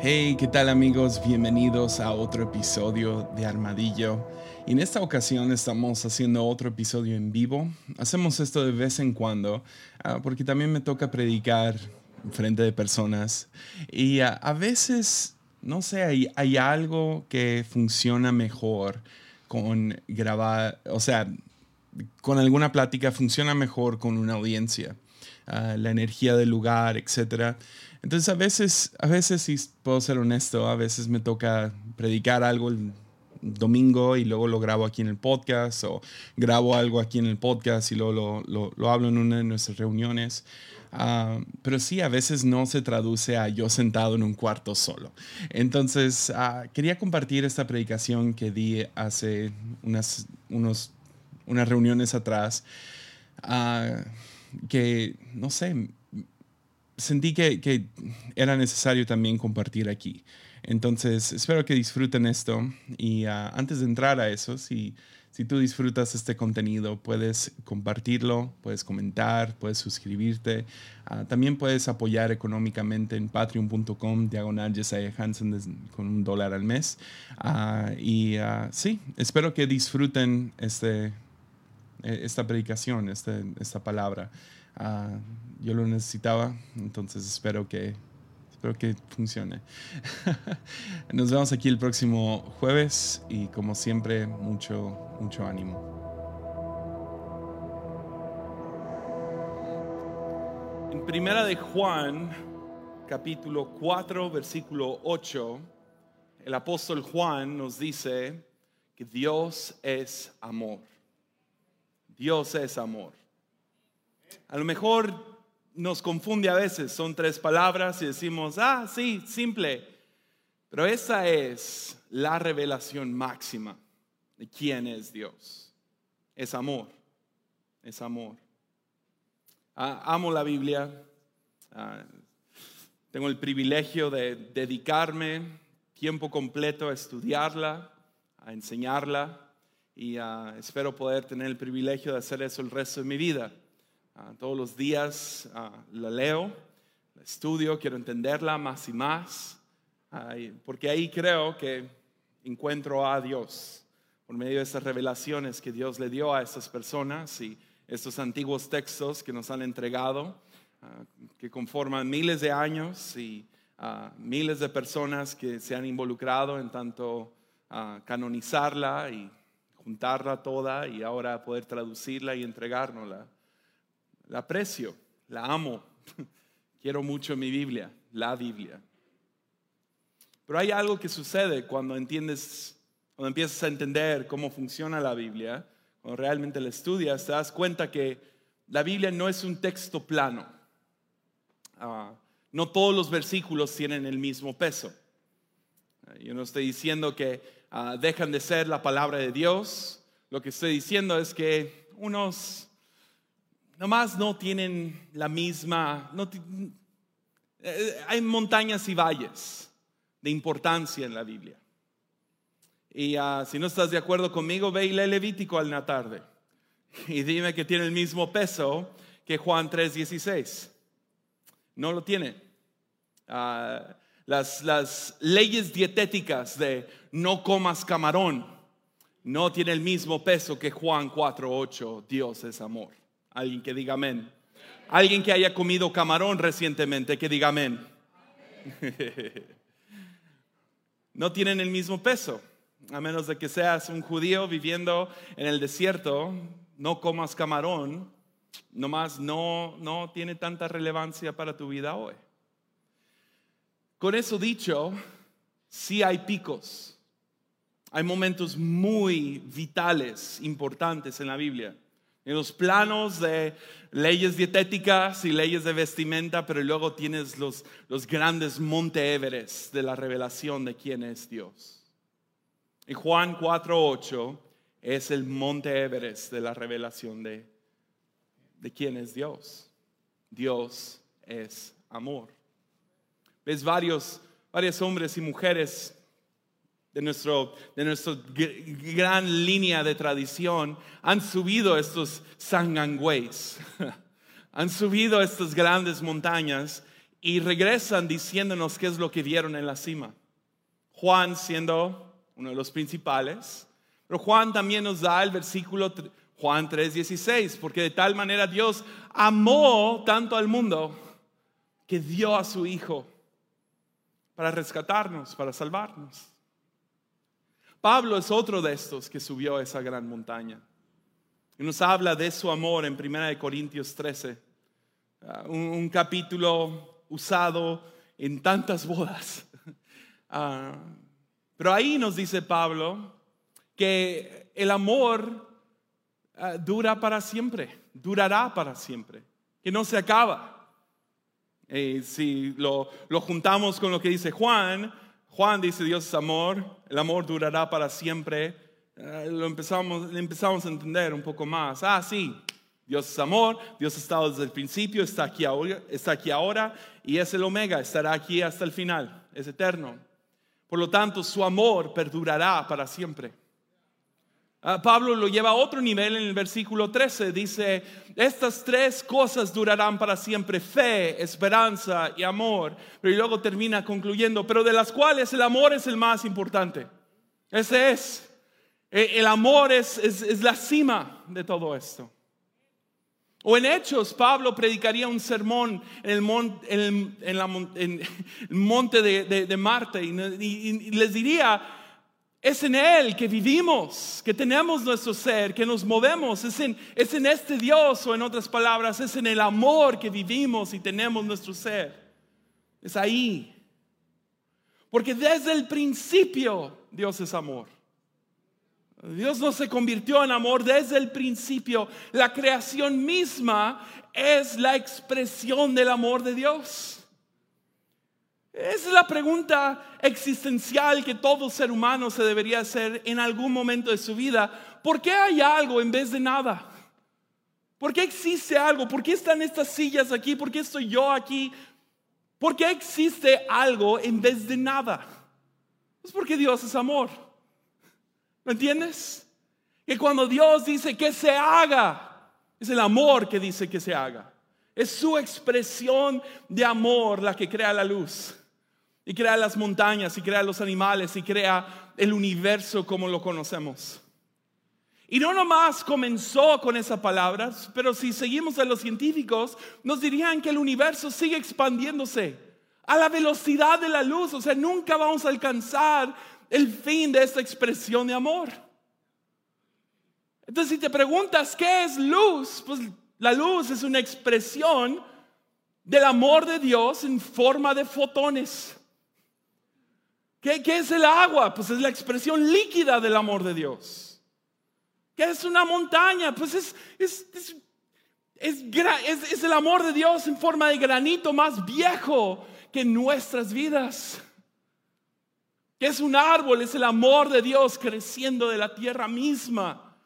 Hey, ¿qué tal amigos? Bienvenidos a otro episodio de Armadillo. Y en esta ocasión estamos haciendo otro episodio en vivo. Hacemos esto de vez en cuando ah, porque también me toca predicar frente de personas. Y a, veces, no sé, hay, hay, algo que funciona mejor con grabar, o sea, con alguna plática funciona mejor con una audiencia. Ah, la energía del lugar, etcétera. Entonces a veces, a veces, si puedo ser honesto, a veces me toca predicar algo el domingo y luego lo grabo aquí en el podcast o grabo algo aquí en el podcast y luego lo, lo, hablo en una de nuestras reuniones. Ah, pero sí, a veces no se traduce a yo sentado en un cuarto solo. Entonces, ah, quería compartir esta predicación que di hace unas, unos, unas reuniones atrás, uh, que, no sé, sentí que, era necesario también compartir aquí. Entonces, espero que disfruten esto. Y ah, antes de entrar a eso, si, si tú disfrutas este contenido, puedes compartirlo, puedes comentar, puedes suscribirte. Ah, también puedes apoyar económicamente en patreon.com, diagonal Jesiah Hansen con un dólar al mes. Ah, y sí, espero que disfruten este, esta predicación, este, esta palabra. Ah, yo lo necesitaba, entonces espero que, espero que funcione. Nos vemos aquí el próximo jueves y como siempre, mucho, mucho ánimo. En Primera de Juan, capítulo 4, versículo 8, el apóstol Juan nos dice que Dios es amor. Dios es amor. A lo mejor nos confunde a veces, son tres palabras y decimos, ah, sí, simple. Pero esa es la revelación máxima de quién es Dios. Es amor, es amor. Ah, amo la Biblia. Ah, tengo el privilegio de dedicarme tiempo completo a estudiarla, a enseñarla y ah, espero poder tener el privilegio de hacer eso el resto de mi vida. Ah, todos los días ah, la leo, la estudio, quiero entenderla más y más, porque ahí creo que encuentro a Dios por medio de esas revelaciones que Dios le dio a estas personas y estos antiguos textos que nos han entregado, que conforman miles de años y miles de personas que se han involucrado en tanto canonizarla y juntarla toda y ahora poder traducirla y entregárnosla la aprecio, la amo. Quiero mucho mi Biblia, la Biblia. Pero hay algo que sucede cuando entiendes, cuando empiezas a entender cómo funciona la Biblia, cuando realmente la estudias, te das cuenta que la Biblia no es un texto plano. Ah, no todos los versículos tienen el mismo peso. Yo no estoy diciendo que ah, dejan de ser la palabra de Dios. Lo que estoy diciendo es que unos nomás no tienen la misma, eh, hay montañas y valles de importancia en la Biblia. Y ah, si no estás de acuerdo conmigo, ve y lee Levítico al la. Y dime que tiene el mismo peso que Juan 3:16. No lo tiene. Ah, las, las leyes dietéticas de no comas camarón no tiene el mismo peso que Juan 4:8. Dios es amor. Alguien que diga amén. Alguien que haya comido camarón recientemente, que diga amén. No tienen el mismo peso. A menos de que seas un judío viviendo en el desierto, no comas camarón, nomás no, no tiene tanta relevancia para tu vida hoy. Con eso dicho, sí hay picos. Hay momentos muy vitales, importantes en la Biblia en los planos de leyes dietéticas y leyes de vestimenta, pero luego tienes los, los grandes Monte Everest de la revelación de quién es Dios. Y Juan 4.8 es el Monte Everest de la revelación de, de quién es Dios. Dios es amor. Ves varios, varios hombres y mujeres de, de nuestra gran línea de tradición, han subido estos Sangangways, han subido estas grandes montañas y regresan diciéndonos qué es lo que vieron en la cima. Juan siendo uno de los principales, pero Juan también nos da el versículo Juan 3:16, porque de tal manera Dios amó tanto al mundo que dio a su Hijo para rescatarnos, para salvarnos. Pablo es otro de estos que subió a esa gran montaña. Y nos habla de su amor en 1 Corintios 13, ah, un, capítulo usado en tantas bodas. Ah, pero ahí nos dice Pablo que el amor ah, dura para siempre, durará para siempre, que no se acaba. Y si lo, lo juntamos con lo que dice Juan, Juan dice Dios es amor, el amor durará para siempre. Eh, lo empezamos, empezamos a entender un poco más. Ah, sí, Dios es amor, Dios ha estado desde el principio, está aquí ahora, está aquí ahora y es el omega, estará aquí hasta el final, es eterno. Por lo tanto, su amor perdurará para siempre. Ah, Pablo lo lleva a otro nivel en el versículo 13. Dice, estas tres cosas durarán para siempre, fe, esperanza y amor. Pero luego termina concluyendo, pero de las cuales el amor es el más importante. Ese es. E, el amor es, es, la cima de todo esto. O en Hechos, Pablo predicaría un sermón en el, monte, de, Marte y les diría, es en Él que vivimos, que tenemos nuestro ser, que nos movemos. Es en, es en este Dios, o en otras palabras, es en el amor que vivimos y tenemos nuestro ser. Es ahí. Porque desde el principio Dios es amor. Dios no se convirtió en amor desde el principio. La creación misma es la expresión del amor de Dios. Esa es la pregunta existencial que todo ser humano se debería hacer en algún momento de su vida. ¿Por qué hay algo en vez de nada? ¿Por qué existe algo? ¿Por qué están estas sillas aquí? ¿Por qué estoy yo aquí? ¿Por qué existe algo en vez de nada? Es porque Dios es amor. ¿Lo entiendes? Que cuando Dios dice que se haga, es el amor que dice que se haga. Es su expresión de amor la que crea la luz y crea las montañas y crea los animales y crea el universo como lo conocemos. Y no nomás comenzó con esas palabras, pero si seguimos a los científicos, nos dirían que el universo sigue expandiéndose a la velocidad de la luz, o sea, nunca vamos a alcanzar el fin de esta expresión de amor. Entonces, si te preguntas qué es luz, pues la luz es una expresión del amor de Dios en forma de fotones. ¿Qué, es el agua? Pues es la expresión líquida del amor de Dios. ¿Qué es una montaña? Pues es, es, es, el amor de Dios en forma de granito más viejo que nuestras vidas. ¿Qué es un árbol? Es el amor de Dios creciendo de la tierra misma.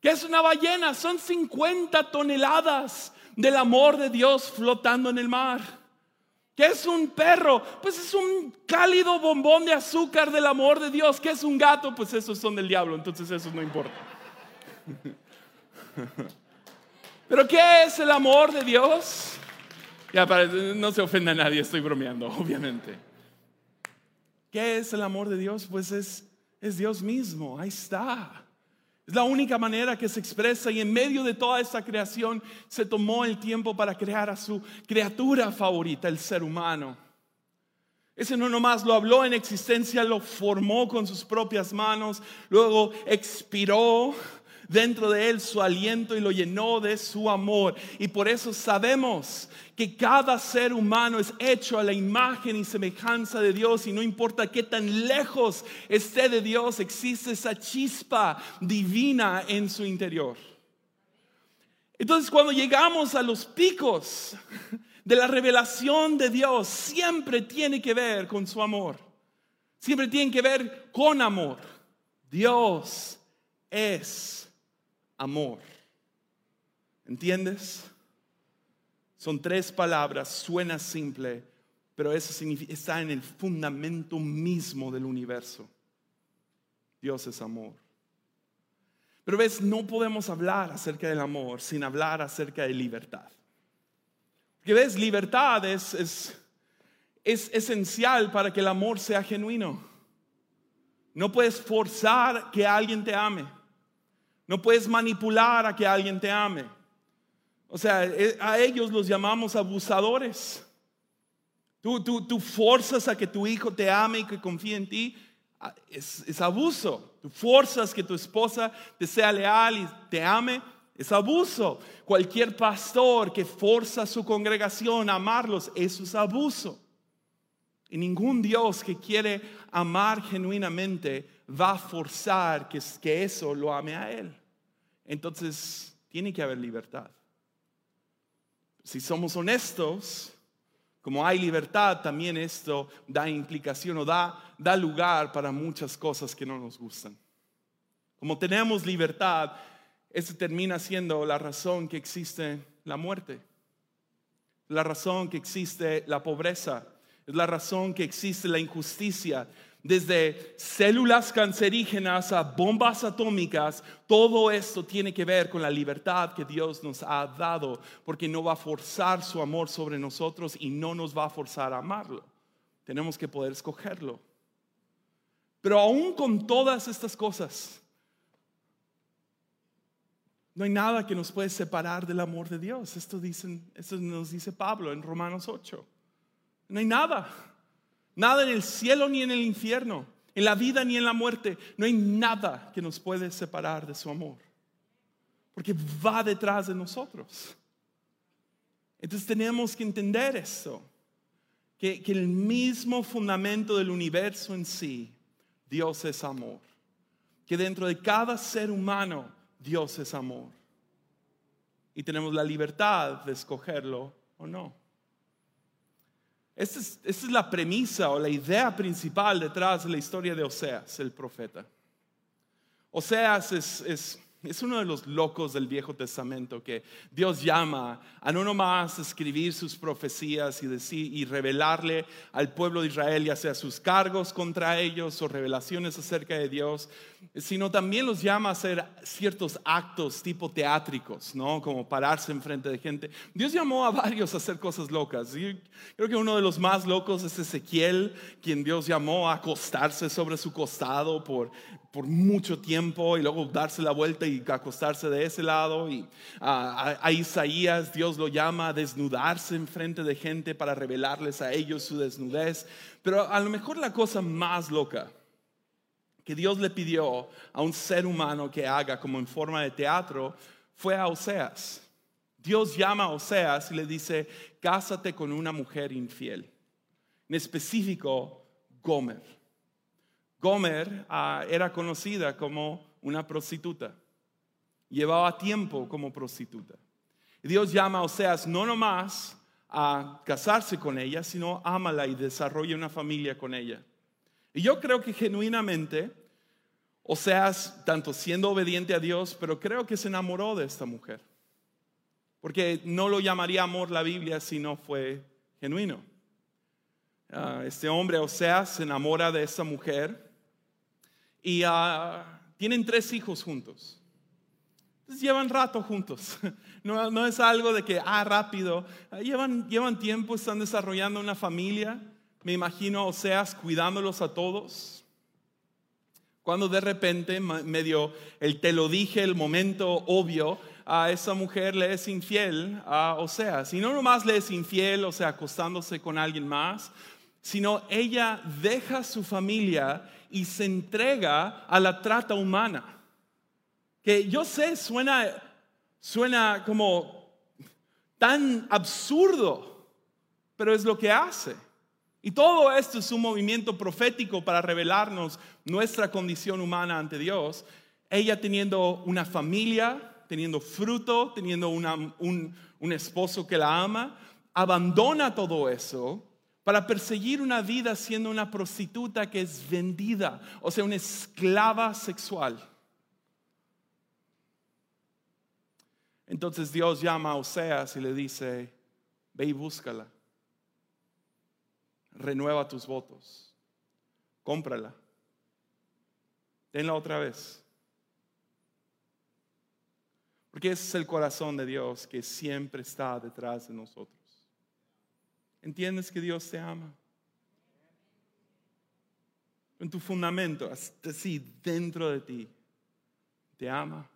¿Qué es una ballena? Son 50 toneladas del amor de Dios flotando en el mar. ¿Qué es un perro? Pues es un cálido bombón de azúcar del amor de Dios. ¿Qué es un gato? Pues esos son del diablo, entonces eso no importa. Pero ¿qué es el amor de Dios? Ya, para, no se ofenda a nadie, estoy bromeando, obviamente. ¿Qué es el amor de Dios? Pues es, es Dios mismo, ahí está. Es la única manera que se expresa y en medio de toda esta creación se tomó el tiempo para crear a su criatura favorita, el ser humano. Ese no nomás lo habló en existencia, lo formó con sus propias manos, luego expiró dentro de él su aliento y lo llenó de su amor. Y por eso sabemos que cada ser humano es hecho a la imagen y semejanza de Dios y no importa qué tan lejos esté de Dios, existe esa chispa divina en su interior. Entonces cuando llegamos a los picos de la revelación de Dios, siempre tiene que ver con su amor. Siempre tiene que ver con amor. Dios es amor. ¿Entiendes? Son tres palabras, suena simple, pero eso está en el fundamento mismo del universo. Dios es amor. Pero ves, no podemos hablar acerca del amor sin hablar acerca de libertad. Porque ves, libertad es, es esencial para que el amor sea genuino. No puedes forzar que alguien te ame. No puedes manipular a que alguien te ame. O sea, eh, a ellos los llamamos abusadores. Tú, tú, tú forzas a que tu hijo te ame y que confíe en ti. Ah, es, abuso. Tú forzas que tu esposa te sea leal y te ame. Es abuso. Cualquier pastor que forza a su congregación a amarlos, eso es abuso. Y ningún Dios que quiere amar genuinamente va a forzar que, que eso lo ame a Él. Entonces, tiene que haber libertad. Si somos honestos, como hay libertad, también esto da implicación o da, da lugar para muchas cosas que no nos gustan. Como tenemos libertad, eso termina siendo la razón que existe la muerte, la razón que existe la pobreza, la razón que existe la injusticia. Desde células cancerígenas a bombas atómicas, todo esto tiene que ver con la libertad que Dios nos ha dado, porque no va a forzar su amor sobre nosotros y no nos va a forzar a amarlo. Tenemos que poder escogerlo. Pero aún con todas estas cosas, no hay nada que nos puede separar del amor de Dios. Esto, dicen, esto nos dice Pablo en Romanos 8. No hay nada. Nada en el cielo ni en el infierno, en la vida ni en la muerte. No hay nada que nos puede separar de su amor. Porque va detrás de nosotros. Entonces tenemos que entender esto. Que, que el mismo fundamento del universo en sí, Dios es amor. Que dentro de cada ser humano, Dios es amor. Y tenemos la libertad de escogerlo o no. Esta es, la premisa o la idea principal detrás de la historia de Oseas, el profeta. Oseas es uno de los locos del Viejo Testamento que Dios llama a no nomás escribir sus profecías y, decir, y revelarle al pueblo de Israel, ya sea sus cargos contra ellos o revelaciones acerca de Dios, sino también los llama a hacer ciertos actos tipo teátricos, ¿no? Como pararse enfrente de gente. Dios llamó a varios a hacer cosas locas. Y creo que uno de los más locos es Ezequiel, quien Dios llamó a acostarse sobre su costado por por mucho tiempo y luego darse la vuelta y acostarse de ese lado. Y a, Isaías Dios lo llama a desnudarse en frente de gente para revelarles a ellos su desnudez. Pero a lo mejor la cosa más loca que Dios le pidió a un ser humano que haga como en forma de teatro fue a Oseas. Dios llama a Oseas y le dice, cásate con una mujer infiel. En específico, Gomer. Gomer ah, era conocida como una prostituta. Llevaba tiempo como prostituta. Dios llama a Oseas no nomás a casarse con ella, sino ámala y desarrolla una familia con ella. Y yo creo que genuinamente, Oseas, tanto siendo obediente a Dios, pero creo que se enamoró de esta mujer. Porque no lo llamaría amor la Biblia si no fue genuino. Ah, este hombre, Oseas, se enamora de esta mujer y ah, tienen tres hijos juntos. Entonces llevan rato juntos. No, no, es algo de que, ah, rápido. Ah, llevan, llevan tiempo, están desarrollando una familia. Me imagino Oseas cuidándolos a todos. Cuando de repente, medio el te lo dije, el momento obvio, a esa mujer le es infiel a Oseas. Y no nomás le es infiel, o sea, acostándose con alguien más, sino ella deja su familia y se entrega a la trata humana. Que yo sé, suena, suena como tan absurdo, pero es lo que hace. Y todo esto es un movimiento profético para revelarnos nuestra condición humana ante Dios. Ella teniendo una familia, teniendo fruto, teniendo un, un esposo que la ama, abandona todo eso para perseguir una vida siendo una prostituta que es vendida, o sea, una esclava sexual. Entonces Dios llama a Oseas y le dice, ve y búscala, renueva tus votos, cómprala, tenla otra vez. Porque ese es el corazón de Dios que siempre está detrás de nosotros. ¿Entiendes que Dios te ama? en tu fundamento, así dentro de ti, te ama.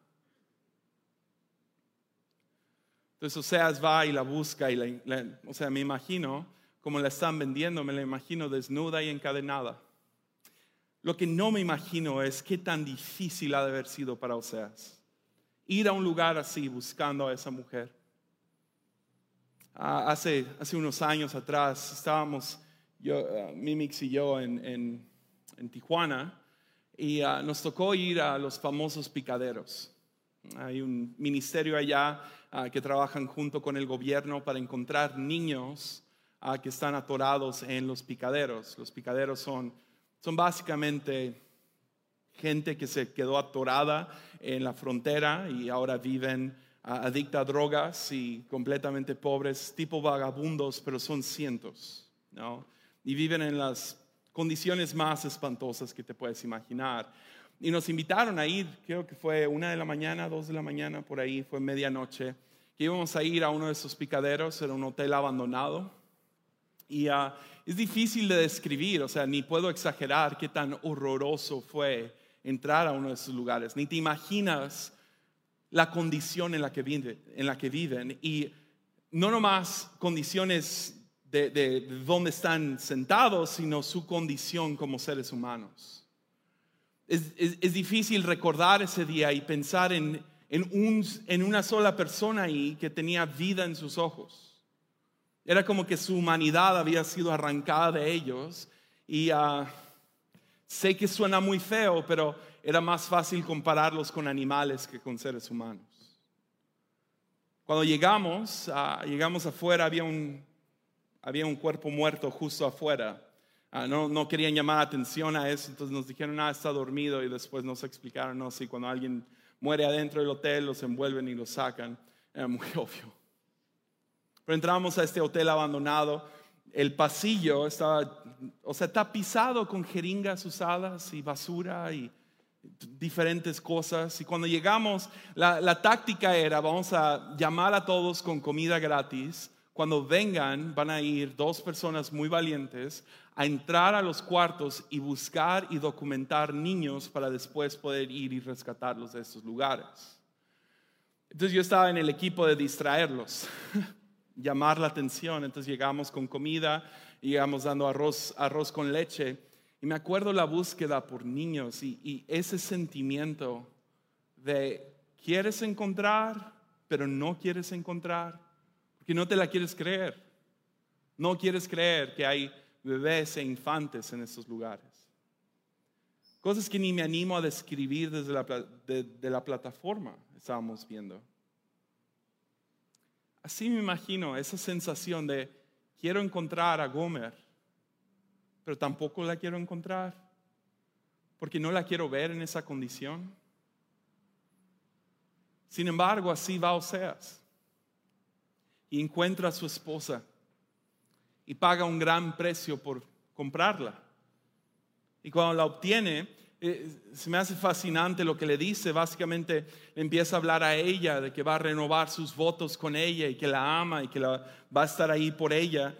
Entonces Oseas va y la busca y la, o sea, me imagino como la están vendiendo, me la imagino desnuda y encadenada. Lo que no me imagino es qué tan difícil ha de haber sido para Oseas ir a un lugar así buscando a esa mujer. Ah, hace, hace unos años atrás estábamos, yo, ah, Mimix y yo, en, en, Tijuana y ah, nos tocó ir a los famosos picaderos. Hay un ministerio allá que trabajan junto con el gobierno para encontrar niños que están atorados en los picaderos. Los picaderos son, son básicamente gente que se quedó atorada en la frontera y ahora viven adicta a drogas y completamente pobres, tipo vagabundos, pero son cientos, ¿no? Y viven en las condiciones más espantosas que te puedes imaginar. Y nos invitaron a ir, creo que fue una de la mañana, dos de la mañana, por ahí, fue medianoche, que íbamos a ir a uno de esos picaderos, era un hotel abandonado. Y ah, es difícil de describir, o sea, ni puedo exagerar qué tan horroroso fue entrar a uno de esos lugares, ni te imaginas la condición en la que, en la que viven. Y no nomás condiciones de, de, dónde están sentados, sino su condición como seres humanos. Es, difícil recordar ese día y pensar en, en, una sola persona ahí que tenía vida en sus ojos. Era como que su humanidad había sido arrancada de ellos y uh, Sé que suena muy feo, pero era más fácil compararlos con animales que con seres humanos. Cuando llegamos, ah, llegamos afuera, había un, había un cuerpo muerto justo afuera. Ah, no, no, querían llamar atención a eso, entonces nos dijeron, ah, está dormido, y después nos explicaron, no, si cuando alguien muere adentro del hotel, los envuelven y los sacan. Era muy obvio. Pero entramos a este hotel abandonado el pasillo estaba, o sea, tapizado con jeringas usadas y basura y diferentes cosas. Y cuando llegamos, la, táctica era, vamos a llamar a todos con comida gratis. Cuando vengan, van a ir dos personas muy valientes a entrar a los cuartos y buscar y documentar niños para después poder ir y rescatarlos de estos lugares. Entonces yo estaba en el equipo de distraerlos. llamar la atención. Entonces llegamos con comida, llegamos dando arroz, arroz con leche. Y me acuerdo la búsqueda por niños y, y ese sentimiento de quieres encontrar, pero no quieres encontrar, porque no te la quieres creer. No quieres creer que hay bebés e infantes en esos lugares. Cosas que ni me animo a describir desde la, de la plataforma, estábamos viendo. Así me imagino esa sensación de quiero encontrar a Gomer, pero tampoco la quiero encontrar porque no la quiero ver en esa condición. Sin embargo, así va Oseas y encuentra a su esposa y paga un gran precio por comprarla. Y cuando la obtiene, eh, se me hace fascinante lo que le dice. Básicamente empieza a hablar a ella de que va a renovar sus votos con ella y que la ama y que va a estar ahí por ella.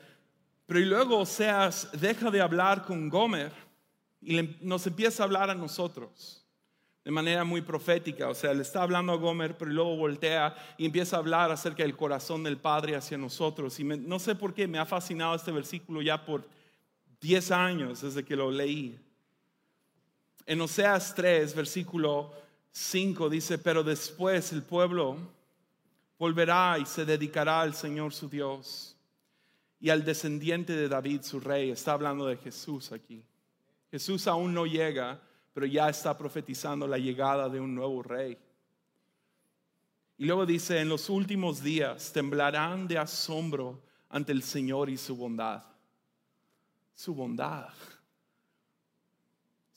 Pero y luego Oseas deja de hablar con Gomer y nos empieza a hablar a nosotros de manera muy profética. O sea, le está hablando a Gomer, pero luego voltea y empieza a hablar acerca del corazón del Padre hacia nosotros. Y no sé por qué me ha fascinado este versículo ya por 10 años desde que lo leí. En Oseas 3, versículo 5 dice, pero después el pueblo volverá y se dedicará al Señor su Dios y al descendiente de David su rey. Está hablando de Jesús aquí. Jesús aún no llega, pero ya está profetizando la llegada de un nuevo rey. Y luego dice, en los últimos días temblarán de asombro ante el Señor y su bondad. Su bondad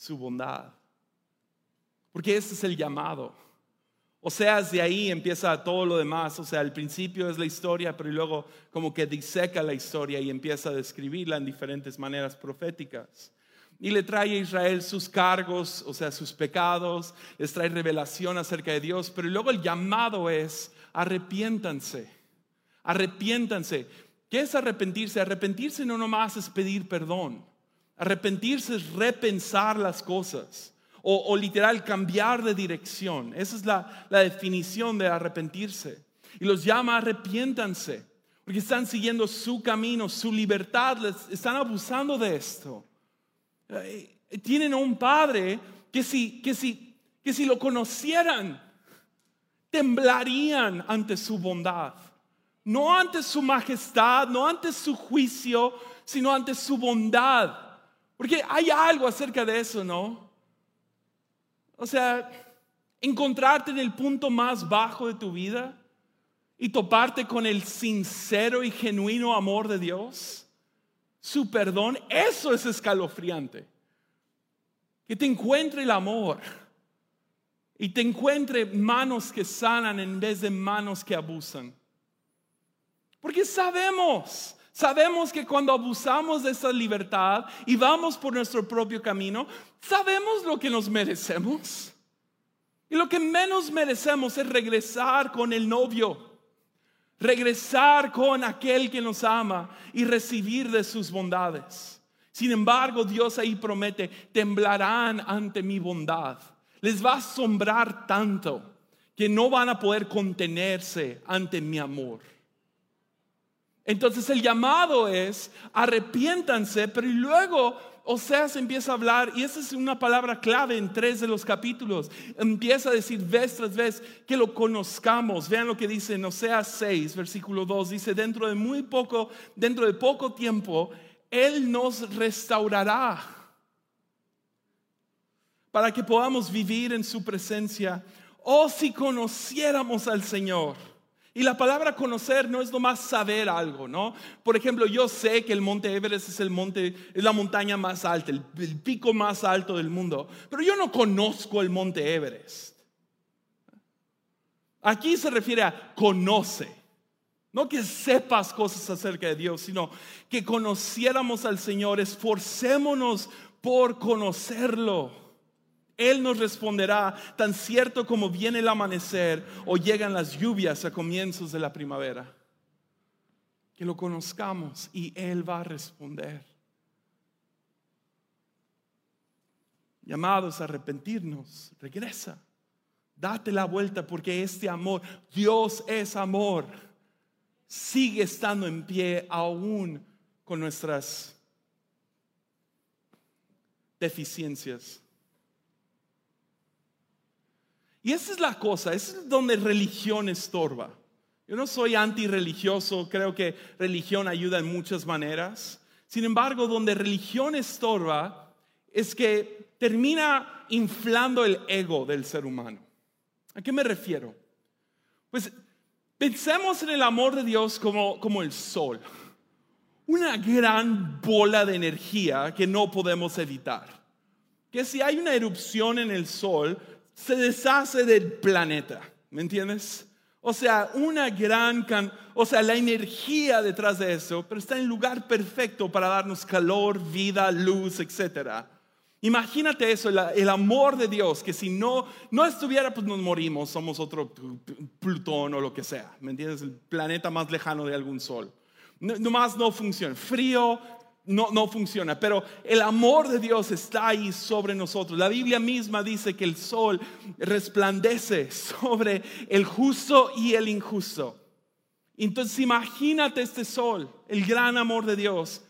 su bondad. Porque ese es el llamado. O sea, de ahí empieza todo lo demás. O sea, al principio es la historia, pero luego como que diseca la historia y empieza a describirla en diferentes maneras proféticas. Y le trae a Israel sus cargos, o sea, sus pecados, les trae revelación acerca de Dios, pero luego el llamado es arrepiéntanse, arrepiéntanse. ¿Qué es arrepentirse? Arrepentirse no nomás es pedir perdón. Arrepentirse es repensar las cosas o, literal cambiar de dirección. Esa es la, la definición de arrepentirse. Y los llama arrepiéntanse, porque están siguiendo su camino, su libertad, les están abusando de esto. Eh, tienen un padre que si, que si, que si lo conocieran, temblarían ante su bondad. No ante su majestad, no ante su juicio, sino ante su bondad. Porque hay algo acerca de eso, ¿no? O sea, encontrarte en el punto más bajo de tu vida y toparte con el sincero y genuino amor de Dios, su perdón, eso es escalofriante. Que te encuentre el amor y te encuentre manos que sanan en vez de manos que abusan. Porque sabemos, sabemos que cuando abusamos de esa libertad y vamos por nuestro propio camino, sabemos lo que nos merecemos. Y lo que menos merecemos es regresar con el novio regresar con aquel que nos ama y recibir de sus bondades. Sin embargo, Dios ahí promete, temblarán ante mi bondad. Les va a asombrar tanto que no van a poder contenerse ante mi amor. Entonces el llamado es, arrepiéntanse, pero luego Oseas empieza a hablar, y esa es una palabra clave en tres de los capítulos. Empieza a decir vez tras vez que lo conozcamos. Vean lo que dice en Oseas 6, versículo 2. Dice, dentro de muy poco, dentro de poco tiempo, Él nos restaurará para que podamos vivir en su presencia. Oh, si conociéramos al Señor y la palabra conocer no es nomás saber algo, ¿no? Por ejemplo, yo sé que el monte Everest es el monte, es la montaña más alta, el, el pico más alto del mundo, pero yo no conozco el monte Everest. Aquí se refiere a conoce. No que sepas cosas acerca de Dios, sino que conociéramos al Señor, esforcémonos por conocerlo. Él nos responderá tan cierto como viene el amanecer o llegan las lluvias a comienzos de la primavera. Que lo conozcamos y Él va a responder. Llamados a arrepentirnos, regresa. Date la vuelta porque este amor, Dios es amor, sigue estando en pie aún con nuestras deficiencias. Y esa es la cosa, es donde religión estorba. Yo no soy antirreligioso, creo que religión ayuda en muchas maneras. Sin embargo, donde religión estorba es que termina inflando el ego del ser humano. ¿A qué me refiero? Pues pensemos en el amor de Dios como, como el sol, una gran bola de energía que no podemos evitar. Que si hay una erupción en el sol, se deshace del planeta, ¿me entiendes? O sea, una gran, o sea, la energía detrás de eso, pero está en lugar perfecto para darnos calor, vida, luz, etc. Imagínate eso, el, amor de Dios, que si no, no estuviera, pues nos morimos, somos otro Plutón o lo que sea, ¿me entiendes? El planeta más lejano de algún sol. No, nomás no funciona. Frío, no, no funciona, pero el amor de Dios está ahí sobre nosotros. La Biblia misma dice que el sol resplandece sobre el justo y el injusto. Entonces imagínate este sol, el gran amor de Dios.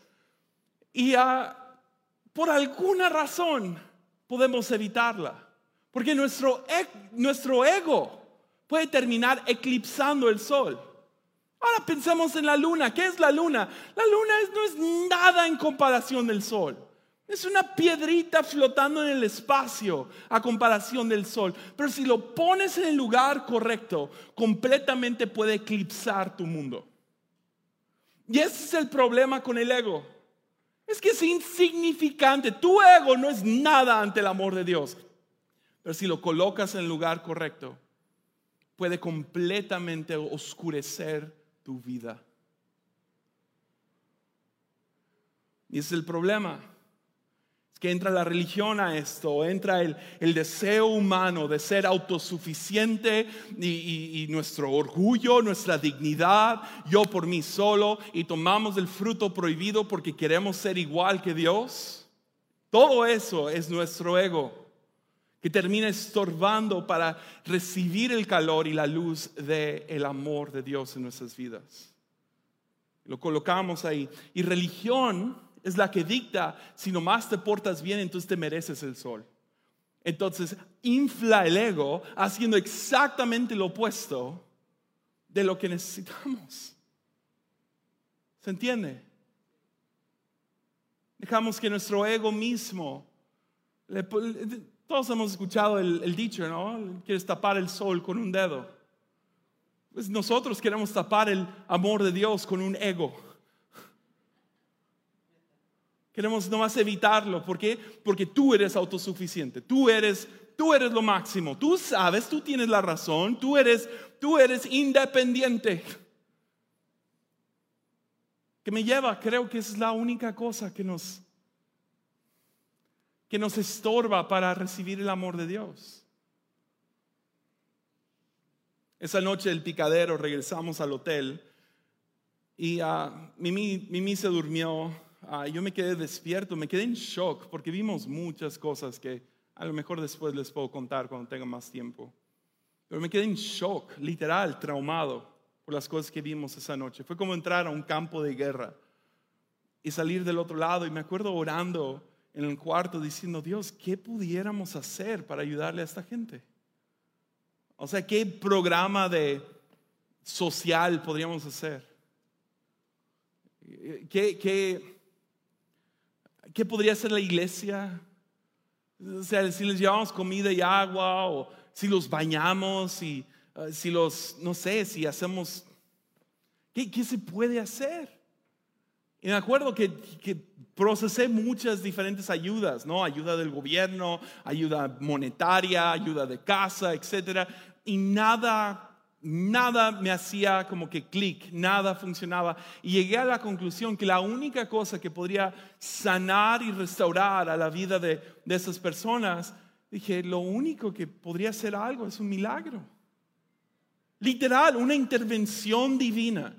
Y ah, por alguna razón podemos evitarla. Porque nuestro, e, nuestro ego puede terminar eclipsando el sol. Ahora pensemos en la luna. ¿Qué es la luna? La luna no es nada en comparación del sol. Es una piedrita flotando en el espacio a comparación del sol. Pero si lo pones en el lugar correcto, completamente puede eclipsar tu mundo. Y ese es el problema con el ego. Es que es insignificante. Tu ego no es nada ante el amor de Dios. Pero si lo colocas en el lugar correcto, puede completamente oscurecer vida. Y ese es el problema. Es que entra la religión a esto, entra el, deseo humano de ser autosuficiente y nuestro orgullo, nuestra dignidad, yo por mí solo, y tomamos el fruto prohibido porque queremos ser igual que Dios. Todo eso es nuestro ego que termina estorbando para recibir el calor y la luz del el amor de Dios en nuestras vidas. Lo colocamos ahí. Y religión es la que dicta, si nomás te portas bien, entonces te mereces el sol. Entonces infla el ego haciendo exactamente lo opuesto de lo que necesitamos. ¿Se entiende? Dejamos que nuestro ego mismo todos hemos escuchado el, dicho, ¿no? Quieres tapar el sol con un dedo. Pues nosotros queremos tapar el amor de Dios con un ego. Queremos nomás evitarlo. ¿Por qué? Porque tú eres autosuficiente. Tú eres, tú eres lo máximo. Tú sabes, tú tienes la razón. Tú eres, tú eres independiente. Que me lleva, creo que es la única cosa que nos que nos estorba para recibir el amor de Dios. Esa noche del picadero regresamos al hotel y uh, Mimi, se durmió, uh, yo me quedé despierto, me quedé en shock porque vimos muchas cosas que a lo mejor después les puedo contar cuando tenga más tiempo. Pero me quedé en shock, literal, traumado por las cosas que vimos esa noche. Fue como entrar a un campo de guerra y salir del otro lado y me acuerdo orando en el cuarto diciendo, Dios, ¿qué pudiéramos hacer para ayudarle a esta gente? O sea, ¿qué programa de social podríamos hacer? ¿Qué, qué, qué podría hacer la iglesia? O sea, si les llevamos comida y agua, o si los bañamos, y eh, si los, no sé, si hacemos, ¿qué, qué se puede hacer? Y me acuerdo que, procesé muchas diferentes ayudas, ¿no? Ayuda del gobierno, ayuda monetaria, ayuda de casa, etc. Y nada, nada me hacía como que clic, nada funcionaba. Y llegué a la conclusión que la única cosa que podría sanar y restaurar a la vida de, de esas personas, dije, lo único que podría hacer algo es un milagro. Literal, una intervención divina.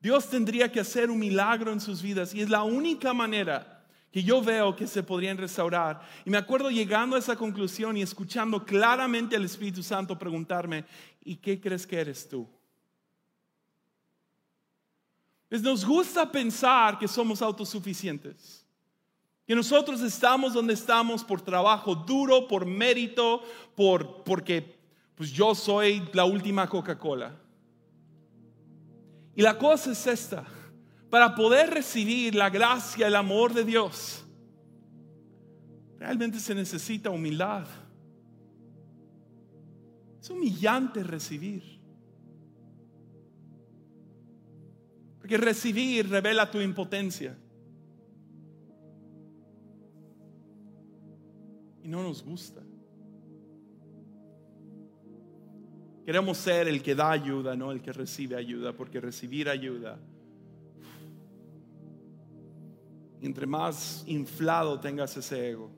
Dios tendría que hacer un milagro en sus vidas y es la única manera que yo veo que se podrían restaurar. Y me acuerdo llegando a esa conclusión y escuchando claramente al Espíritu Santo preguntarme, ¿y qué crees que eres tú? Pues nos gusta pensar que somos autosuficientes, que nosotros estamos donde estamos por trabajo duro, por mérito, por porque pues yo soy la última Coca-Cola. Y la cosa es esta, para poder recibir la gracia, el amor de Dios, realmente se necesita humildad. Es humillante recibir. Porque recibir revela tu impotencia. Y no nos gusta. Queremos ser el que da ayuda, no el que recibe ayuda, porque recibir ayuda, entre más inflado tengas ese ego,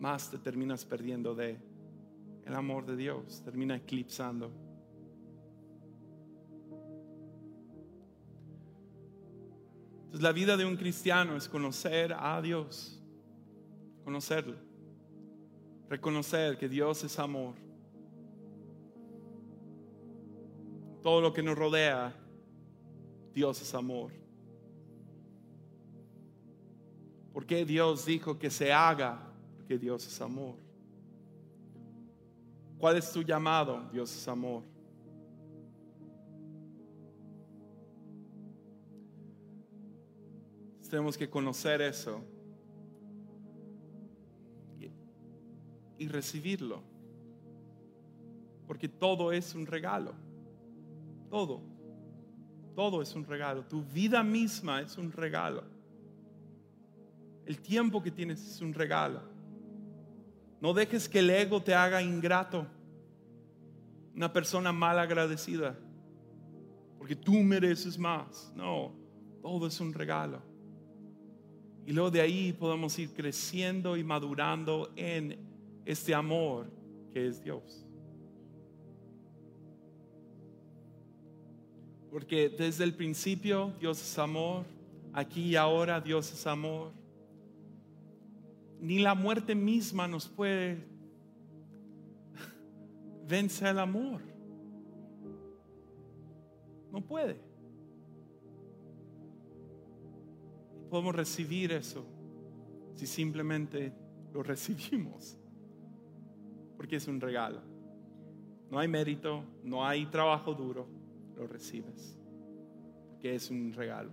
más te terminas perdiendo de el amor de Dios, termina eclipsando. Entonces la vida de un cristiano es conocer a Dios, conocerlo. Reconocer que Dios es amor. Todo lo que nos rodea, Dios es amor. Porque Dios dijo que se haga? Porque Dios es amor. ¿Cuál es tu llamado? Dios es amor. Tenemos que conocer eso y recibirlo. Porque todo es un regalo. Todo. Todo es un regalo. Tu vida misma es un regalo. El tiempo que tienes es un regalo. No dejes que el ego te haga ingrato. Una persona mal agradecida. Porque tú mereces más. No, todo es un regalo. Y luego de ahí podemos ir creciendo y madurando en este amor que es Dios. Porque desde el principio Dios es amor, Aquí y ahora Dios es amor. Ni la muerte misma nos puede vencer el amor. No puede. Podemos recibir eso si simplemente lo recibimos. Porque es un regalo. No hay mérito, no hay trabajo duro, lo recibes. Porque es un regalo.